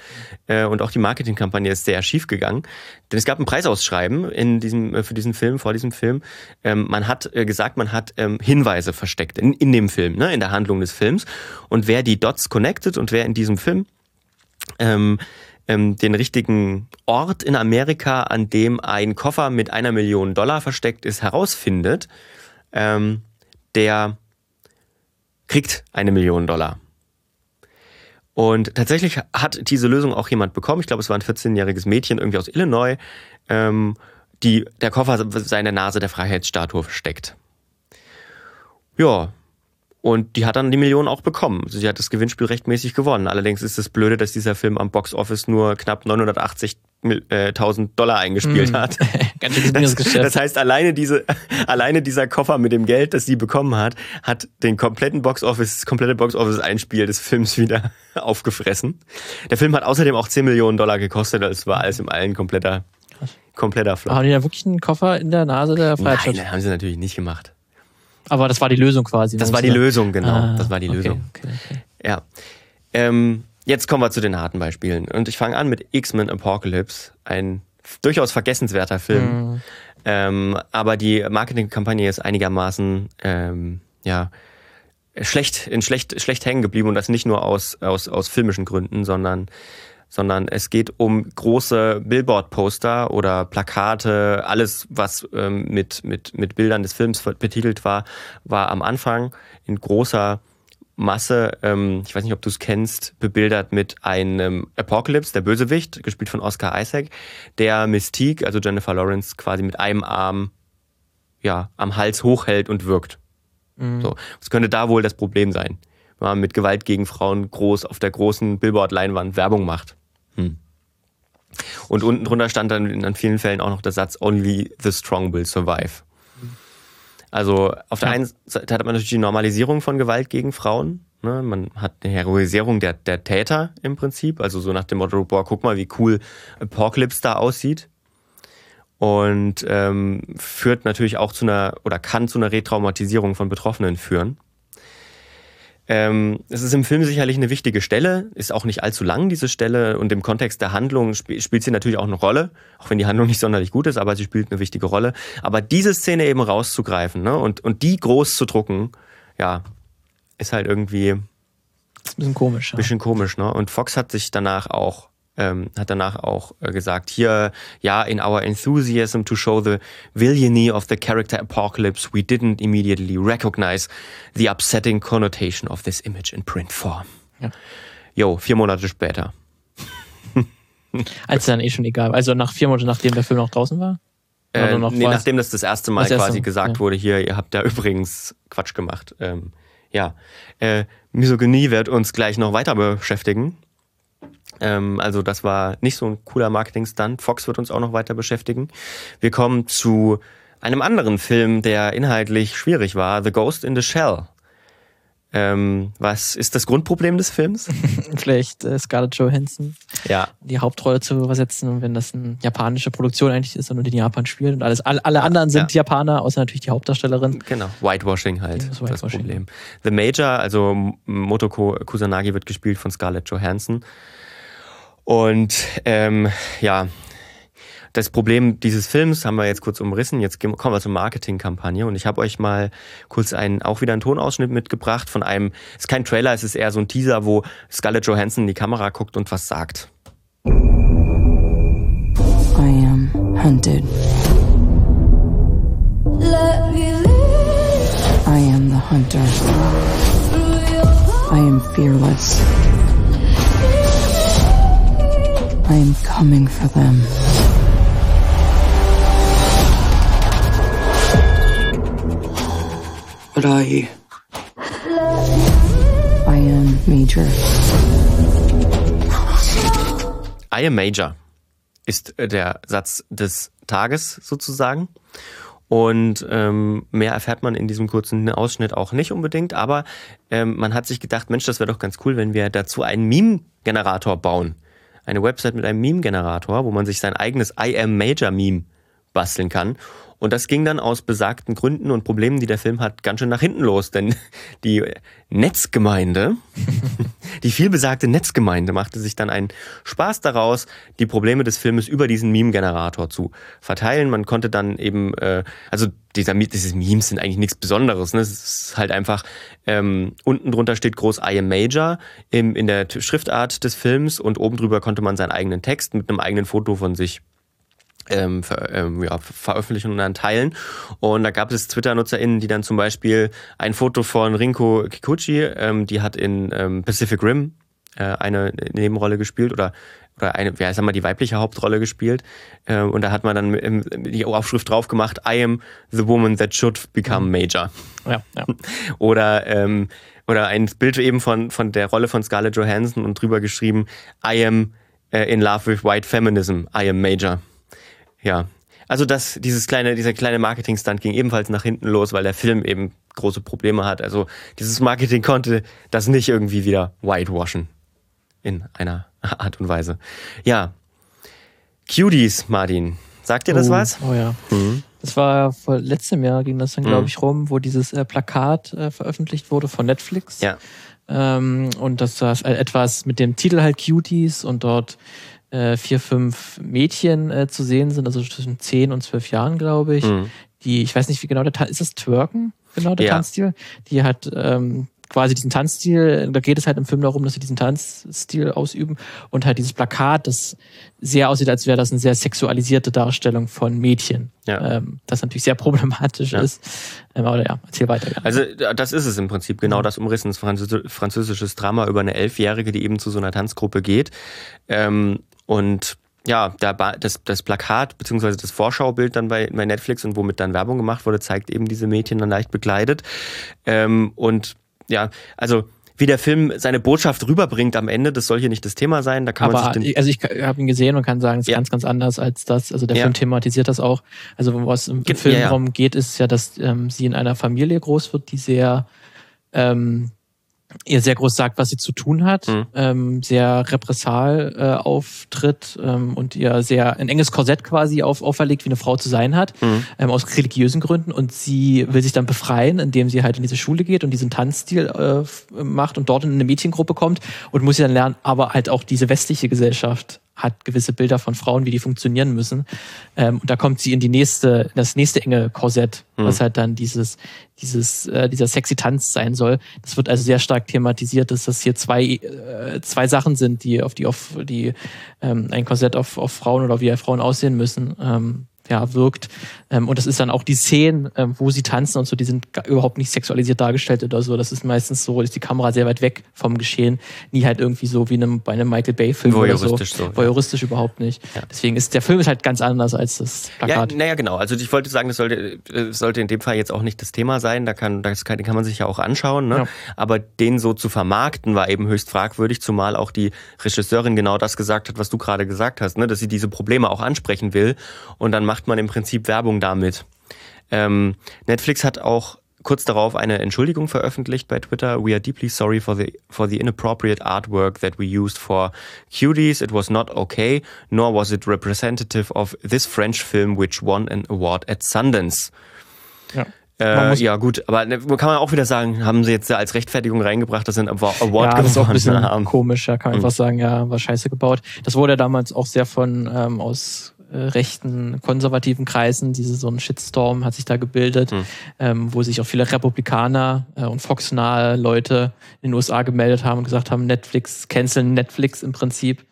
Äh, und auch die Marketingkampagne ist sehr schief gegangen. Denn es gab ein Preisausschreiben in diesem, äh, für diesen Film, vor diesem Film. Ähm, man hat äh, gesagt, man hat ähm, Hinweise versteckt in, in dem Film, ne, in der Handlung des Films. Und wer die Dots connected und wer in diesem Film ähm, ähm, den richtigen Ort in Amerika, an dem ein Koffer mit einer Million Dollar versteckt ist, herausfindet, ähm, der kriegt eine Million Dollar. Und tatsächlich hat diese Lösung auch jemand bekommen. Ich glaube, es war ein 14-jähriges Mädchen irgendwie aus Illinois, ähm, die der Koffer seine Nase der Freiheitsstatue versteckt. Ja, und die hat dann die Millionen auch bekommen. Also sie hat das Gewinnspiel rechtmäßig gewonnen. Allerdings ist es das blöde, dass dieser Film am Box Office nur knapp 980.000 Dollar eingespielt mm. hat. Ganz schönes das, das heißt, alleine diese, alleine dieser Koffer mit dem Geld, das sie bekommen hat, hat den kompletten Box Office, das komplette Box Office Einspiel des Films wieder aufgefressen. Der Film hat außerdem auch 10 Millionen Dollar gekostet, als war alles im allen kompletter, kompletter Flop. Haben die da wirklich einen Koffer in der Nase der Freiheit? Nein, haben sie natürlich nicht gemacht. Aber das war die Lösung quasi. Das war die Lösung, genau. Ah, das war die okay, Lösung. Okay, okay. Ja. Ähm, jetzt kommen wir zu den harten Beispielen. Und ich fange an mit X-Men Apocalypse, ein durchaus vergessenswerter Film. Mhm. Ähm, aber die Marketingkampagne ist einigermaßen ähm, ja, schlecht, in schlecht, schlecht hängen geblieben und das nicht nur aus, aus, aus filmischen Gründen, sondern sondern es geht um große Billboard-Poster oder Plakate, alles, was ähm, mit, mit, mit Bildern des Films betitelt war, war am Anfang in großer Masse, ähm, ich weiß nicht, ob du es kennst, bebildert mit einem Apocalypse, der Bösewicht, gespielt von Oscar Isaac, der Mystique, also Jennifer Lawrence, quasi mit einem Arm ja, am Hals hochhält und wirkt. Mhm. So, was könnte da wohl das Problem sein? Man mit Gewalt gegen Frauen groß auf der großen Billboard-Leinwand Werbung macht. Hm. Und unten drunter stand dann in vielen Fällen auch noch der Satz Only the strong will survive. Also auf der ja. einen Seite hat man natürlich die Normalisierung von Gewalt gegen Frauen. Ne? Man hat eine Heroisierung der, der Täter im Prinzip. Also so nach dem Motto, boah, guck mal, wie cool Apocalypse da aussieht. Und ähm, führt natürlich auch zu einer oder kann zu einer Retraumatisierung von Betroffenen führen. Ähm, es ist im Film sicherlich eine wichtige Stelle, ist auch nicht allzu lang, diese Stelle. Und im Kontext der Handlung sp spielt sie natürlich auch eine Rolle, auch wenn die Handlung nicht sonderlich gut ist, aber sie spielt eine wichtige Rolle. Aber diese Szene eben rauszugreifen ne, und, und die groß zu drucken, ja, ist halt irgendwie. Ist ein bisschen komisch. Ja. Bisschen komisch, ne? Und Fox hat sich danach auch ähm, hat danach auch äh, gesagt, hier, ja, in our enthusiasm to show the villainy of the character apocalypse, we didn't immediately recognize the upsetting connotation of this image in print form. Ja. Jo, vier Monate später. Als dann eh schon egal. Also nach vier Monaten, nachdem der Film noch draußen war? Äh, nee, nachdem das das erste Mal das quasi gesagt ja. wurde, hier, ihr habt da übrigens Quatsch gemacht. Ähm, ja, äh, Misogynie wird uns gleich noch weiter beschäftigen. Ähm, also das war nicht so ein cooler Marketing-Stunt. Fox wird uns auch noch weiter beschäftigen. Wir kommen zu einem anderen Film, der inhaltlich schwierig war, The Ghost in the Shell. Ähm, was ist das Grundproblem des Films? Vielleicht äh, Scarlett Johansson ja. die Hauptrolle zu übersetzen, wenn das eine japanische Produktion eigentlich ist und nur in Japan spielt und alles. Alle, alle anderen sind ja. Japaner, außer natürlich die Hauptdarstellerin. Genau, Whitewashing halt, das, Whitewashing. das Problem. The Major, also Motoko Kusanagi wird gespielt von Scarlett Johansson. Und ähm, ja, das Problem dieses Films haben wir jetzt kurz umrissen. Jetzt kommen wir zur Marketingkampagne und ich habe euch mal kurz einen, auch wieder einen Tonausschnitt mitgebracht von einem, es ist kein Trailer, es ist eher so ein Teaser, wo Scarlett Johansson in die Kamera guckt und was sagt. I am hunted. I am the hunter. I am fearless. I am coming for them. What are you? I am Major. I am Major ist äh, der Satz des Tages sozusagen. Und ähm, mehr erfährt man in diesem kurzen Ausschnitt auch nicht unbedingt, aber ähm, man hat sich gedacht, Mensch, das wäre doch ganz cool, wenn wir dazu einen Meme-Generator bauen. Eine Website mit einem Meme-Generator, wo man sich sein eigenes I am Major Meme basteln kann. Und das ging dann aus besagten Gründen und Problemen, die der Film hat, ganz schön nach hinten los. Denn die Netzgemeinde, die vielbesagte Netzgemeinde, machte sich dann einen Spaß daraus, die Probleme des Filmes über diesen Meme-Generator zu verteilen. Man konnte dann eben, äh, also dieser, diese Memes sind eigentlich nichts Besonderes. Ne? Es ist halt einfach, ähm, unten drunter steht groß I am Major im, in der Schriftart des Films und oben drüber konnte man seinen eigenen Text mit einem eigenen Foto von sich ähm, ver, ähm, ja, veröffentlichen und dann teilen. Und da gab es Twitter-NutzerInnen, die dann zum Beispiel ein Foto von Rinko Kikuchi, ähm, die hat in ähm, Pacific Rim äh, eine Nebenrolle gespielt oder oder eine, ja, sag mal, die weibliche Hauptrolle gespielt. Äh, und da hat man dann ähm, die Aufschrift drauf gemacht, I am the woman that should become major. Ja, ja. Oder, ähm, oder ein Bild eben von, von der Rolle von Scarlett Johansson und drüber geschrieben, I am uh, in love with white feminism, I am major. Ja. Also das, dieses kleine, dieser kleine Marketing-Stunt ging ebenfalls nach hinten los, weil der Film eben große Probleme hat. Also dieses Marketing konnte das nicht irgendwie wieder whitewashen. In einer Art und Weise. Ja. Cuties, Martin. Sagt dir das oh, was? Oh ja. Mhm. Das war vor letztem Jahr ging das dann, glaube mhm. ich, rum, wo dieses äh, Plakat äh, veröffentlicht wurde von Netflix. Ja. Ähm, und das war etwas mit dem Titel halt Cuties und dort äh, vier, fünf Mädchen äh, zu sehen sind, also zwischen zehn und zwölf Jahren, glaube ich. Mhm. Die, ich weiß nicht, wie genau der Tanz, ist das Twerken? Genau, der ja. Tanzstil? Die hat ähm, quasi diesen Tanzstil, da geht es halt im Film darum, dass sie diesen Tanzstil ausüben und halt dieses Plakat, das sehr aussieht, als wäre das eine sehr sexualisierte Darstellung von Mädchen. Ja. Ähm, das natürlich sehr problematisch ja. ist. Ähm, aber ja, erzähl weiter. Ja. Also das ist es im Prinzip, genau das umrissen, französisches Drama über eine Elfjährige, die eben zu so einer Tanzgruppe geht. Ähm, und ja, das, das Plakat beziehungsweise das Vorschaubild dann bei, bei Netflix und womit dann Werbung gemacht wurde, zeigt eben diese Mädchen dann leicht bekleidet. Ähm, und ja, also wie der Film seine Botschaft rüberbringt am Ende, das soll hier nicht das Thema sein. Da kann Aber man sich den also ich habe ihn gesehen und kann sagen, es ist ja. ganz, ganz anders als das. Also der ja. Film thematisiert das auch. Also was im Ge Film ja, geht, ist ja, dass ähm, sie in einer Familie groß wird, die sehr ähm, ihr sehr groß sagt, was sie zu tun hat, mhm. ähm, sehr repressal äh, auftritt ähm, und ihr sehr ein enges Korsett quasi auf, auferlegt, wie eine Frau zu sein hat, mhm. ähm, aus religiösen Gründen. Und sie will sich dann befreien, indem sie halt in diese Schule geht und diesen Tanzstil äh, macht und dort in eine Mädchengruppe kommt und muss sie dann lernen, aber halt auch diese westliche Gesellschaft hat gewisse Bilder von Frauen, wie die funktionieren müssen. Ähm, und da kommt sie in die nächste, das nächste enge Korsett, mhm. was halt dann dieses, dieses, äh, dieser sexy Tanz sein soll. Das wird also sehr stark thematisiert, dass das hier zwei, äh, zwei Sachen sind, die auf die, auf die ähm, ein Korsett auf, auf Frauen oder wie Frauen aussehen müssen. Ähm, ja, wirkt. Ähm, und das ist dann auch die Szenen, ähm, wo sie tanzen und so, die sind überhaupt nicht sexualisiert dargestellt oder so. Das ist meistens so, ist die Kamera sehr weit weg vom Geschehen. Nie halt irgendwie so wie einem, bei einem Michael Bay-Film oder so. so. Voyeuristisch ja. überhaupt nicht. Ja. Deswegen ist der Film ist halt ganz anders als das Plakat. Ja, naja, genau. Also ich wollte sagen, das sollte, das sollte in dem Fall jetzt auch nicht das Thema sein. Da kann, das kann, den kann man sich ja auch anschauen. Ne? Ja. Aber den so zu vermarkten war eben höchst fragwürdig, zumal auch die Regisseurin genau das gesagt hat, was du gerade gesagt hast, ne? dass sie diese Probleme auch ansprechen will. Und dann macht man im Prinzip Werbung damit. Ähm, Netflix hat auch kurz darauf eine Entschuldigung veröffentlicht bei Twitter. We are deeply sorry for the for the inappropriate artwork that we used for Cuties. It was not okay, nor was it representative of this French film which won an award at Sundance. Ja. Äh, ja, gut, aber ne, kann man auch wieder sagen, haben sie jetzt als Rechtfertigung reingebracht, dass sie einen Award ja, das ist auch ein bisschen haben. komisch, ja, kann man mhm. einfach sagen, ja, war scheiße gebaut. Das wurde damals auch sehr von ähm, aus rechten konservativen Kreisen, diese so ein Shitstorm hat sich da gebildet, hm. ähm, wo sich auch viele Republikaner äh, und Fox-nahe Leute in den USA gemeldet haben und gesagt haben, Netflix, canceln Netflix im Prinzip.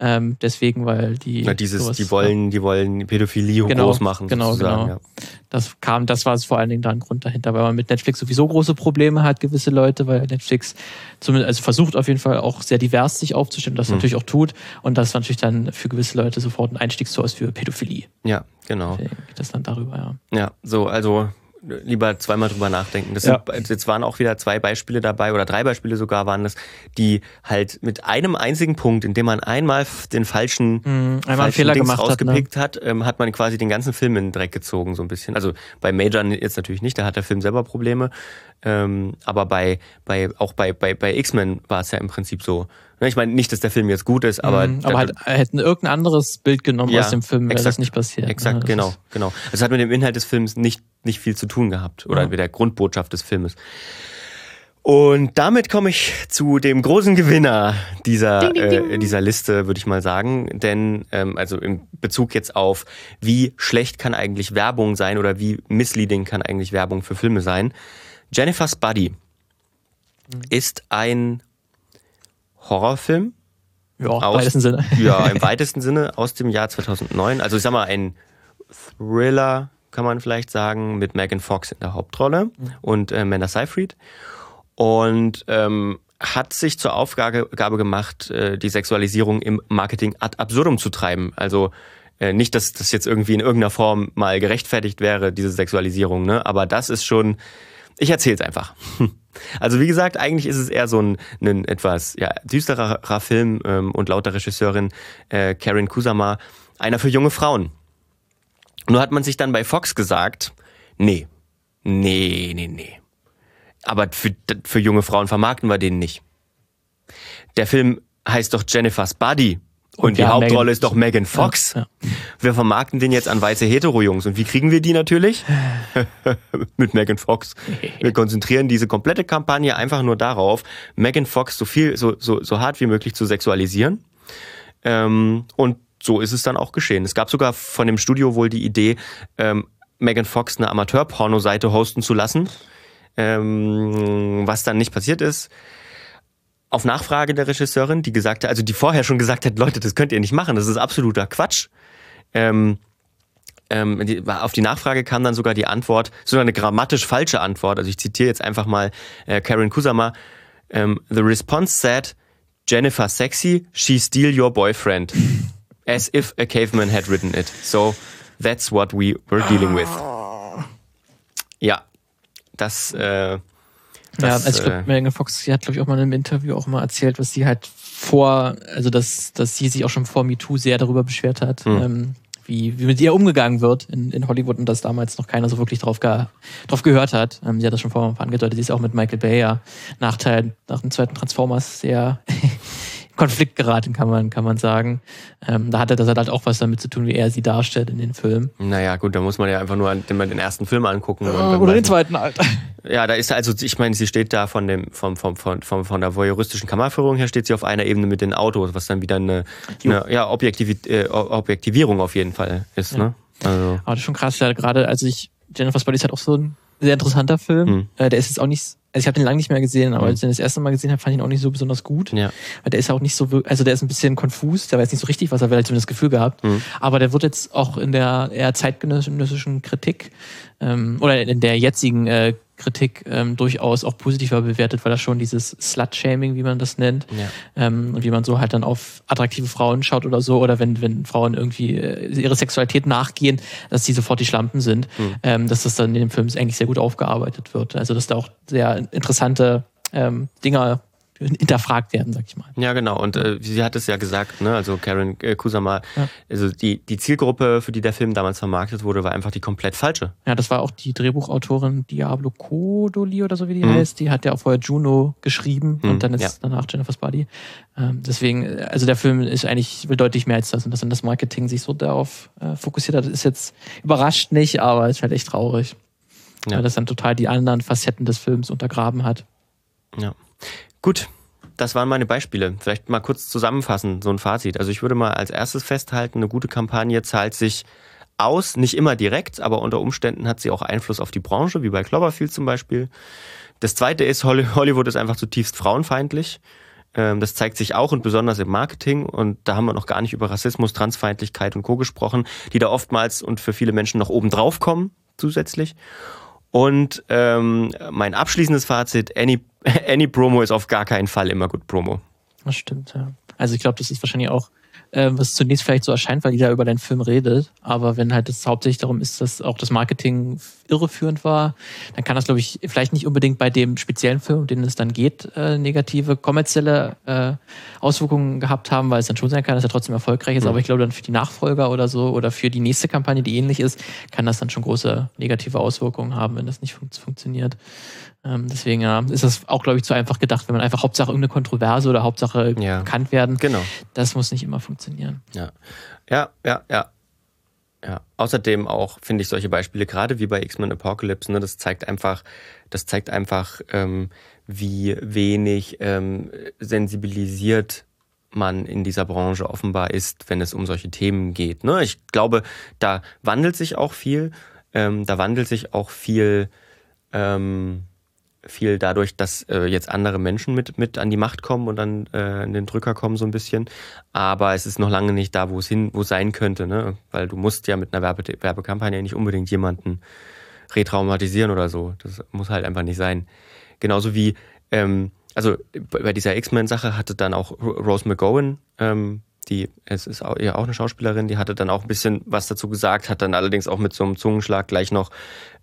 Ähm, deswegen, weil die. Na, dieses, sowas, die wollen, die wollen Pädophilie genau, groß machen. Genau, genau. Ja. Das kam, das war vor allen Dingen da ein Grund dahinter, weil man mit Netflix sowieso große Probleme hat, gewisse Leute, weil Netflix zumindest, also versucht auf jeden Fall auch sehr divers sich aufzustellen, das mhm. natürlich auch tut. Und das ist natürlich dann für gewisse Leute sofort ein Einstiegstor ist für Pädophilie. Ja, genau. Deswegen geht das dann darüber, ja. Ja, so, also lieber zweimal drüber nachdenken. Das ja. sind, jetzt waren auch wieder zwei Beispiele dabei oder drei Beispiele sogar waren das, die halt mit einem einzigen Punkt, in dem man einmal den falschen, mhm, einmal falschen Fehler Dings gemacht rausgepickt hat, ne? hat, ähm, hat man quasi den ganzen Film in den Dreck gezogen so ein bisschen. Also bei Major jetzt natürlich nicht, da hat der Film selber Probleme, ähm, aber bei, bei auch bei bei bei X-Men war es ja im Prinzip so. Ne, ich meine nicht, dass der Film jetzt gut ist, aber mhm, aber halt hätten irgendein anderes Bild genommen ja, aus dem Film, wäre das nicht passiert. Exakt, ne? genau, genau. Es hat mit dem Inhalt des Films nicht nicht viel zu tun gehabt oder ja. mit der Grundbotschaft des Filmes. Und damit komme ich zu dem großen Gewinner dieser, ding, ding, ding. Äh, dieser Liste, würde ich mal sagen. Denn, ähm, also im Bezug jetzt auf, wie schlecht kann eigentlich Werbung sein oder wie misleading kann eigentlich Werbung für Filme sein. Jennifer's Buddy mhm. ist ein Horrorfilm. Ja, aus, im weitesten Sinne. ja, im weitesten Sinne aus dem Jahr 2009. Also ich sag mal, ein Thriller, kann man vielleicht sagen, mit Megan Fox in der Hauptrolle mhm. und äh, Amanda Seyfried. Und ähm, hat sich zur Aufgabe gemacht, äh, die Sexualisierung im Marketing ad absurdum zu treiben. Also äh, nicht, dass das jetzt irgendwie in irgendeiner Form mal gerechtfertigt wäre, diese Sexualisierung, ne? aber das ist schon, ich erzähle es einfach. Also wie gesagt, eigentlich ist es eher so ein, ein etwas ja, düsterer Film ähm, und laut der Regisseurin äh, Karen Kusama einer für junge Frauen. Nur hat man sich dann bei Fox gesagt, nee, nee, nee, nee. Aber für, für junge Frauen vermarkten wir den nicht. Der Film heißt doch Jennifer's Body. Und, und die Hauptrolle Megan, ist doch Megan Fox. Ja, ja. Wir vermarkten den jetzt an weiße Hetero-Jungs. Und wie kriegen wir die natürlich? Mit Megan Fox. Wir konzentrieren diese komplette Kampagne einfach nur darauf, Megan Fox so viel, so, so, so hart wie möglich zu sexualisieren. Ähm, und so ist es dann auch geschehen. Es gab sogar von dem Studio wohl die Idee, ähm, Megan Fox eine Amateur-Porno-Seite hosten zu lassen. Ähm, was dann nicht passiert ist. Auf Nachfrage der Regisseurin, die gesagt hat, also die vorher schon gesagt hat, Leute, das könnt ihr nicht machen, das ist absoluter Quatsch. Ähm, ähm, die, auf die Nachfrage kam dann sogar die Antwort, sogar eine grammatisch falsche Antwort. Also ich zitiere jetzt einfach mal äh, Karen Kusama. Ähm, The response said, Jennifer sexy, she steal your boyfriend as if a caveman had written it. So that's what we were dealing with. Ja, das. Äh, das, ja, also ich glaube, äh, Megan Fox, sie hat, glaube ich, auch mal in einem Interview auch mal erzählt, was sie halt vor, also dass, dass sie sich auch schon vor MeToo sehr darüber beschwert hat, hm. ähm, wie, wie mit ihr umgegangen wird in, in Hollywood und dass damals noch keiner so wirklich drauf, ge, drauf gehört hat. Ähm, sie hat das schon vorher angedeutet, sie ist auch mit Michael Bay ja Nachteil nach dem zweiten Transformers sehr Konflikt geraten, kann man, kann man sagen. Ähm, da hatte das halt auch was damit zu tun, wie er sie darstellt in den Filmen. Naja, gut, da muss man ja einfach nur den, den ersten Film angucken. Ja, oder den zweiten Alter. Ja, da ist also, ich meine, sie steht da von dem, vom, vom, von, von, von der voyeuristischen Kammerführung her, steht sie auf einer Ebene mit den Autos, was dann wieder eine, eine ja, Objektiv äh, Objektivierung auf jeden Fall ist. Ja. Ne? Also. Aber das ist schon krass, ja, gerade, also ich, Jennifer's Body ist halt auch so ein sehr interessanter Film. Hm. Äh, der ist jetzt auch nicht also ich habe den lange nicht mehr gesehen, aber mhm. als ich den das erste Mal gesehen habe, fand ich ihn auch nicht so besonders gut. Ja. Weil der ist auch nicht so, also der ist ein bisschen konfus, der weiß nicht so richtig, was er will, hat zumindest das Gefühl gehabt. Mhm. Aber der wird jetzt auch in der eher zeitgenössischen Kritik ähm, oder in der jetzigen äh, Kritik ähm, durchaus auch positiver bewertet, weil das schon dieses Slut-Shaming, wie man das nennt, ja. ähm, und wie man so halt dann auf attraktive Frauen schaut oder so, oder wenn, wenn Frauen irgendwie äh, ihre Sexualität nachgehen, dass sie sofort die Schlampen sind, mhm. ähm, dass das dann in dem Film eigentlich sehr gut aufgearbeitet wird. Also dass da auch sehr interessante ähm, Dinger hinterfragt werden, sag ich mal. Ja, genau. Und äh, sie hat es ja gesagt, ne? also Karen äh, Kusama, ja. also die, die Zielgruppe, für die der Film damals vermarktet wurde, war einfach die komplett falsche. Ja, das war auch die Drehbuchautorin Diablo Codoli oder so wie die mhm. heißt. Die hat ja auch vorher Juno geschrieben mhm. und dann ist ja. danach Jennifer's Body. Ähm, deswegen, also der Film ist eigentlich deutlich mehr als das und dass das Marketing sich so darauf äh, fokussiert hat, ist jetzt überrascht nicht, aber ist halt echt traurig. Ja. Weil das dann total die anderen Facetten des Films untergraben hat. Ja. Gut, das waren meine Beispiele. Vielleicht mal kurz zusammenfassen, so ein Fazit. Also ich würde mal als erstes festhalten, eine gute Kampagne zahlt sich aus, nicht immer direkt, aber unter Umständen hat sie auch Einfluss auf die Branche, wie bei Cloverfield zum Beispiel. Das zweite ist, Hollywood ist einfach zutiefst frauenfeindlich. Ähm, das zeigt sich auch und besonders im Marketing. Und da haben wir noch gar nicht über Rassismus, Transfeindlichkeit und Co. gesprochen, die da oftmals und für viele Menschen noch oben drauf kommen zusätzlich. Und ähm, mein abschließendes Fazit, any, any Promo ist auf gar keinen Fall immer gut Promo. Das stimmt, ja. Also ich glaube, das ist wahrscheinlich auch äh, was zunächst vielleicht so erscheint, weil jeder über deinen Film redet. Aber wenn halt es hauptsächlich darum ist, dass auch das Marketing irreführend war, dann kann das, glaube ich, vielleicht nicht unbedingt bei dem speziellen Film, um den es dann geht, äh, negative kommerzielle äh, Auswirkungen gehabt haben, weil es dann schon sein kann, dass er trotzdem erfolgreich ist. Mhm. Aber ich glaube, dann für die Nachfolger oder so oder für die nächste Kampagne, die ähnlich ist, kann das dann schon große negative Auswirkungen haben, wenn das nicht fun funktioniert. Ähm, deswegen ja, ist das auch, glaube ich, zu einfach gedacht, wenn man einfach Hauptsache irgendeine Kontroverse oder Hauptsache ja. bekannt werden. Genau. Das muss nicht immer funktionieren. Ja, ja, ja, ja. Ja, außerdem auch finde ich solche Beispiele gerade wie bei X-Men Apocalypse, ne, das zeigt einfach, das zeigt einfach, ähm, wie wenig ähm, sensibilisiert man in dieser Branche offenbar ist, wenn es um solche Themen geht. Ne? Ich glaube, da wandelt sich auch viel, ähm, da wandelt sich auch viel ähm, viel dadurch, dass äh, jetzt andere Menschen mit, mit an die Macht kommen und dann äh, an den Drücker kommen so ein bisschen. Aber es ist noch lange nicht da, wo es hin, wo sein könnte, ne? Weil du musst ja mit einer Werbe Werbekampagne nicht unbedingt jemanden retraumatisieren oder so. Das muss halt einfach nicht sein. Genauso wie, ähm, also bei dieser X-Men-Sache hatte dann auch Rose McGowan, ähm, die, es ist auch, ja auch eine Schauspielerin, die hatte dann auch ein bisschen was dazu gesagt, hat dann allerdings auch mit so einem Zungenschlag gleich noch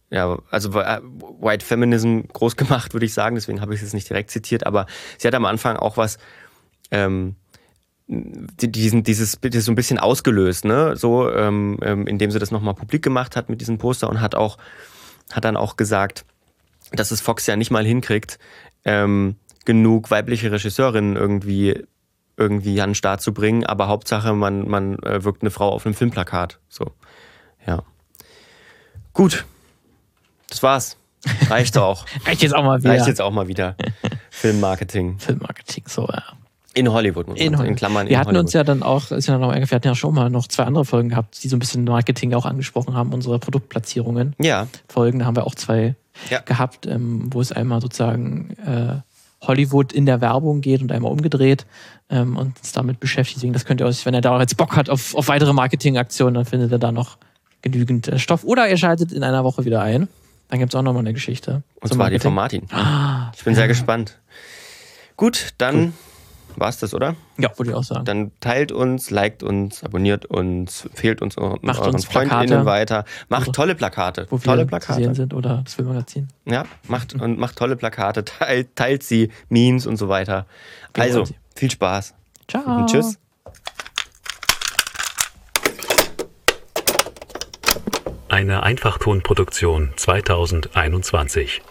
ja, also äh, White Feminism groß gemacht, würde ich sagen, deswegen habe ich es nicht direkt zitiert, aber sie hat am Anfang auch was, ähm, diesen, dieses Bild so ein bisschen ausgelöst, ne? So, ähm, ähm, indem sie das nochmal publik gemacht hat mit diesem Poster und hat auch, hat dann auch gesagt, dass es Fox ja nicht mal hinkriegt, ähm, genug weibliche Regisseurinnen irgendwie irgendwie an den Start zu bringen, aber Hauptsache man, man äh, wirkt eine Frau auf einem Filmplakat. So. Ja. Gut, das war's. Reicht auch. Reicht jetzt auch mal wieder. Reicht jetzt auch mal wieder. Filmmarketing. Filmmarketing, so, ja. In Hollywood, muss man in, in Klammern. Wir hatten Hollywood. uns ja dann auch, ist ja noch, wir hatten ja schon mal noch zwei andere Folgen gehabt, die so ein bisschen Marketing auch angesprochen haben, unsere Produktplatzierungen. Ja. Folgen, da haben wir auch zwei ja. gehabt, ähm, wo es einmal sozusagen äh, Hollywood in der Werbung geht und einmal umgedreht ähm, und uns damit beschäftigt. Deswegen, das könnt ihr euch, wenn ihr da auch jetzt Bock hat auf, auf weitere Marketingaktionen, dann findet ihr da noch genügend äh, Stoff. Oder ihr schaltet in einer Woche wieder ein. Dann gibt es auch nochmal eine Geschichte. Und zwar Marketing. die von Martin. Ah, ich bin ja. sehr gespannt. Gut, dann war es das, oder? Ja, würde ich auch sagen. Dann teilt uns, liked uns, abonniert uns, fehlt uns Macht euren uns Freundinnen weiter. Macht tolle Plakate. Wo tolle Plakate. Zu sind oder das Filmmagazin. Ja, macht und macht tolle Plakate, teilt, teilt sie, Memes und so weiter. Also, viel Spaß. Ciao. Und tschüss. Eine Einfachtonproduktion 2021.